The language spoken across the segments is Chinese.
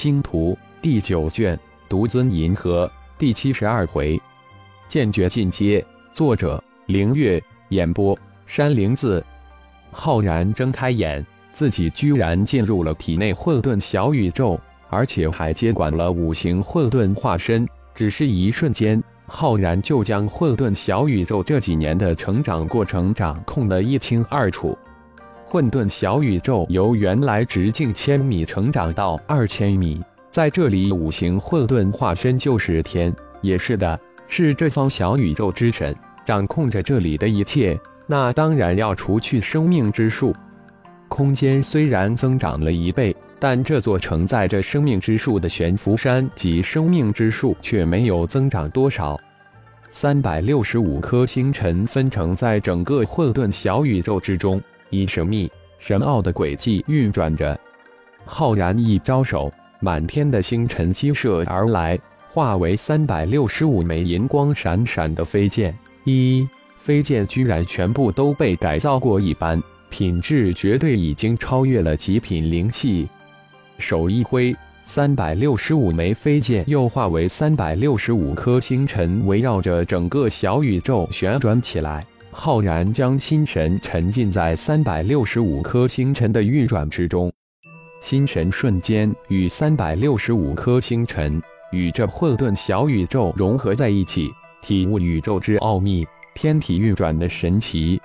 星图第九卷，独尊银河第七十二回，剑诀进阶。作者：凌月。演播：山灵子。浩然睁开眼，自己居然进入了体内混沌小宇宙，而且还接管了五行混沌化身。只是一瞬间，浩然就将混沌小宇宙这几年的成长过程掌控得一清二楚。混沌小宇宙由原来直径千米成长到二千米，在这里，五行混沌化身就是天，也是的，是这方小宇宙之神，掌控着这里的一切。那当然要除去生命之树。空间虽然增长了一倍，但这座承载着生命之树的悬浮山及生命之树却没有增长多少。三百六十五颗星辰分成在整个混沌小宇宙之中。以神秘、神奥的轨迹运转着，浩然一招手，满天的星辰激射而来，化为三百六十五枚银光闪闪的飞剑。一飞剑居然全部都被改造过一般，品质绝对已经超越了极品灵器。手一挥，三百六十五枚飞剑又化为三百六十五颗星辰，围绕着整个小宇宙旋转起来。浩然将心神沉浸在三百六十五颗星辰的运转之中，心神瞬间与三百六十五颗星辰与这混沌小宇宙融合在一起，体悟宇宙之奥秘，天体运转的神奇。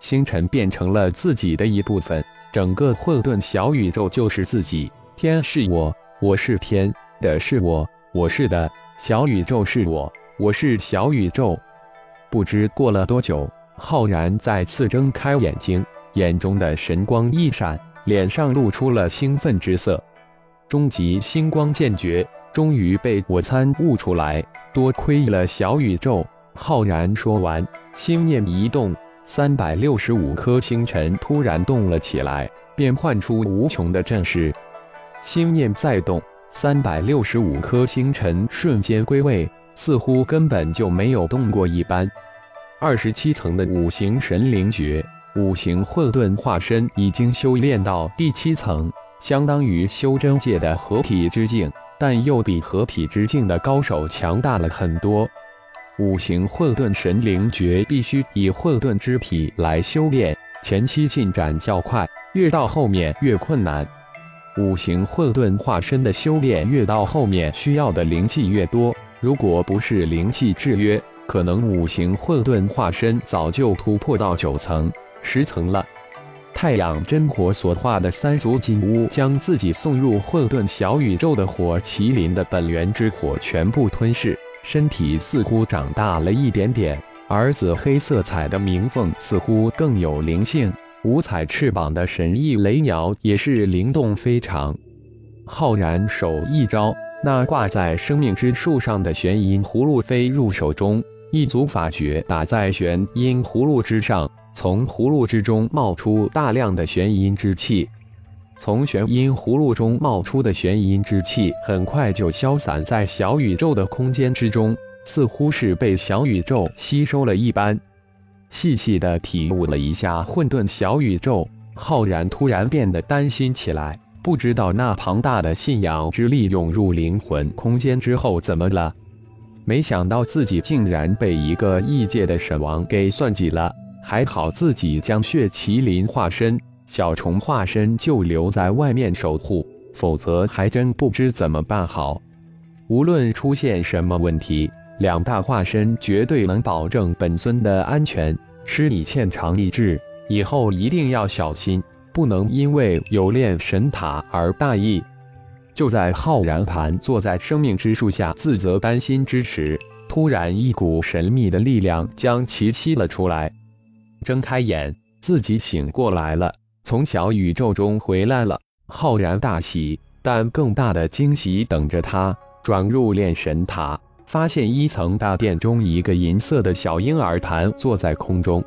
星辰变成了自己的一部分，整个混沌小宇宙就是自己。天是我，我是天的，是我，我是的。小宇宙是我，我是小宇宙。不知过了多久。浩然再次睁开眼睛，眼中的神光一闪，脸上露出了兴奋之色。终极星光剑诀终于被我参悟出来，多亏了小宇宙。浩然说完，心念一动，三百六十五颗星辰突然动了起来，变幻出无穷的阵势。心念再动，三百六十五颗星辰瞬间归位，似乎根本就没有动过一般。二十七层的五行神灵诀，五行混沌化身已经修炼到第七层，相当于修真界的合体之境，但又比合体之境的高手强大了很多。五行混沌神灵诀必须以混沌之体来修炼，前期进展较快，越到后面越困难。五行混沌化身的修炼越到后面需要的灵气越多，如果不是灵气制约。可能五行混沌化身早就突破到九层、十层了。太阳真火所化的三足金乌，将自己送入混沌小宇宙的火麒麟的本源之火全部吞噬，身体似乎长大了一点点。而紫黑色彩的鸣凤似乎更有灵性，五彩翅膀的神翼雷鸟也是灵动非常。浩然手一招，那挂在生命之树上的玄阴葫芦飞入手中。一组法诀打在玄阴葫芦之上，从葫芦之中冒出大量的玄阴之气。从玄阴葫芦中冒出的玄阴之气很快就消散在小宇宙的空间之中，似乎是被小宇宙吸收了一般。细细的体悟了一下混沌小宇宙，浩然突然变得担心起来，不知道那庞大的信仰之力涌入灵魂空间之后怎么了。没想到自己竟然被一个异界的神王给算计了，还好自己将血麒麟化身、小虫化身就留在外面守护，否则还真不知怎么办好。无论出现什么问题，两大化身绝对能保证本尊的安全。师你欠长意志，以后一定要小心，不能因为有炼神塔而大意。就在浩然盘坐在生命之树下自责担心之时，突然一股神秘的力量将其吸了出来。睁开眼，自己醒过来了，从小宇宙中回来了。浩然大喜，但更大的惊喜等着他。转入炼神塔，发现一层大殿中一个银色的小婴儿盘坐在空中，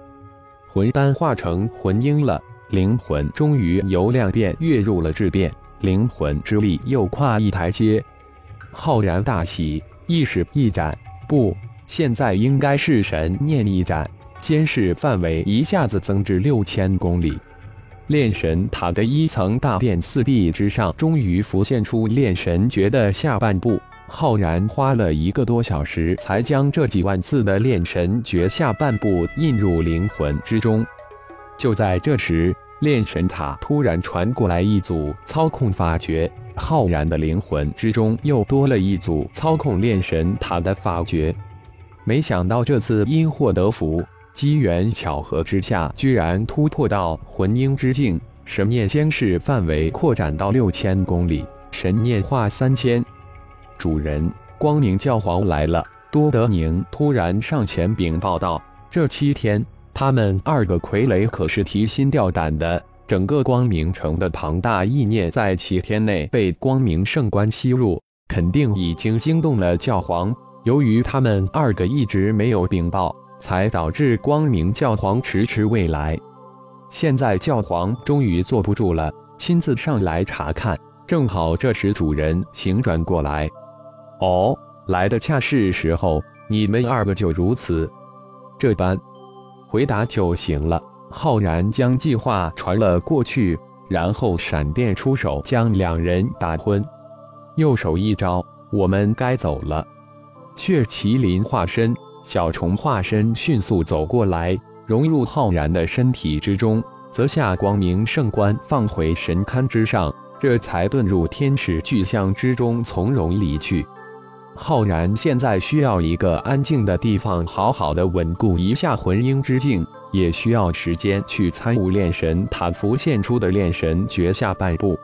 魂丹化成魂婴了，灵魂终于由量变跃入了质变。灵魂之力又跨一台阶，浩然大喜，意识一展，不，现在应该是神念一展，监视范围一下子增至六千公里。炼神塔的一层大殿四壁之上，终于浮现出炼神诀的下半部。浩然花了一个多小时，才将这几万字的炼神诀下半部印入灵魂之中。就在这时，炼神塔突然传过来一组操控法诀，浩然的灵魂之中又多了一组操控炼神塔的法诀。没想到这次因祸得福，机缘巧合之下，居然突破到魂婴之境，神念监视范围扩展到六千公里，神念化三千。主人，光明教皇来了。多德宁突然上前禀报道：“这七天，他们二个傀儡可是提心吊胆的。整个光明城的庞大意念，在七天内被光明圣官吸入，肯定已经惊动了教皇。由于他们二个一直没有禀报，才导致光明教皇迟迟未来。现在教皇终于坐不住了，亲自上来查看。正好这时主人行转过来。”哦，来的恰是时候，你们二个就如此这般回答就行了。浩然将计划传了过去，然后闪电出手，将两人打昏。右手一招，我们该走了。血麒麟化身、小虫化身迅速走过来，融入浩然的身体之中，择下光明圣冠放回神龛之上，这才遁入天使巨象之中，从容离去。浩然现在需要一个安静的地方，好好的稳固一下魂婴之境，也需要时间去参悟炼神塔浮现出的炼神诀下半部。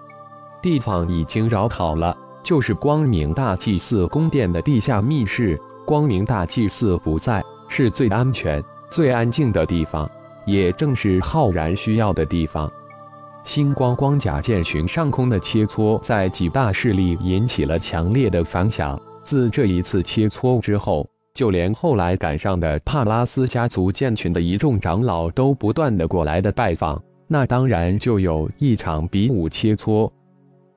地方已经找好了，就是光明大祭祀宫殿的地下密室。光明大祭祀不在，是最安全、最安静的地方，也正是浩然需要的地方。星光光甲剑群上空的切磋，在几大势力引起了强烈的反响。自这一次切磋之后，就连后来赶上的帕拉斯家族建群的一众长老都不断的过来的拜访，那当然就有一场比武切磋。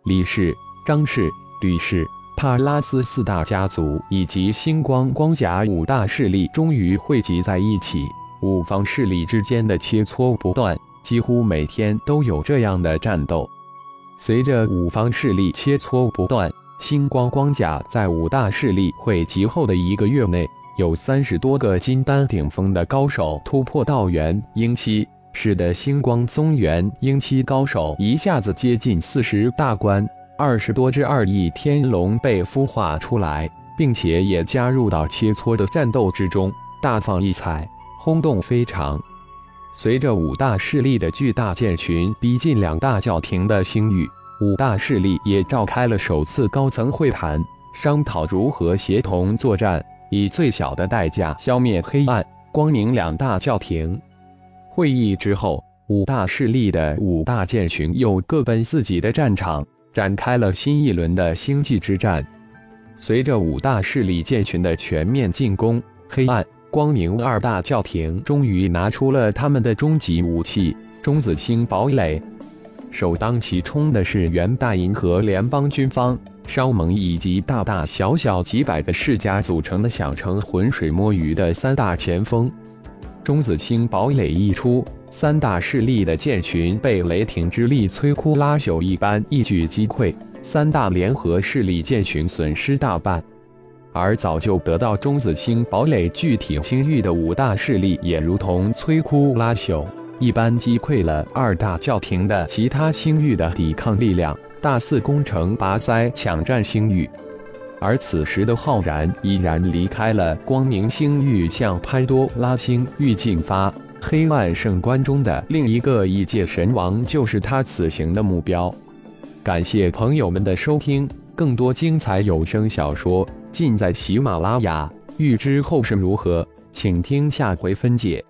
李氏、张氏、吕氏、帕拉斯四大家族以及星光光甲五大势力终于汇集在一起，五方势力之间的切磋不断，几乎每天都有这样的战斗。随着五方势力切磋不断。星光光甲在五大势力汇集后的一个月内，有三十多个金丹顶峰的高手突破道元婴期，使得星光宗元婴期高手一下子接近四十大关。二十多只二翼天龙被孵化出来，并且也加入到切磋的战斗之中，大放异彩，轰动非常。随着五大势力的巨大舰群逼近两大教廷的星域。五大势力也召开了首次高层会谈，商讨如何协同作战，以最小的代价消灭黑暗、光明两大教廷。会议之后，五大势力的五大剑群又各奔自己的战场，展开了新一轮的星际之战。随着五大势力剑群的全面进攻，黑暗、光明二大教廷终于拿出了他们的终极武器——中子星堡垒。首当其冲的是元大银河联邦军方、商盟以及大大小小几百个世家组成的小城浑水摸鱼的三大前锋。中子星堡垒一出，三大势力的舰群被雷霆之力摧枯拉朽一般一举击溃，三大联合势力舰群损失大半。而早就得到中子星堡垒具体星域的五大势力，也如同摧枯拉朽。一般击溃了二大教廷的其他星域的抵抗力量，大肆攻城拔塞，抢占星域。而此时的浩然依然离开了光明星域，向潘多拉星域进发。黑暗圣关中的另一个异界神王就是他此行的目标。感谢朋友们的收听，更多精彩有声小说尽在喜马拉雅。欲知后事如何，请听下回分解。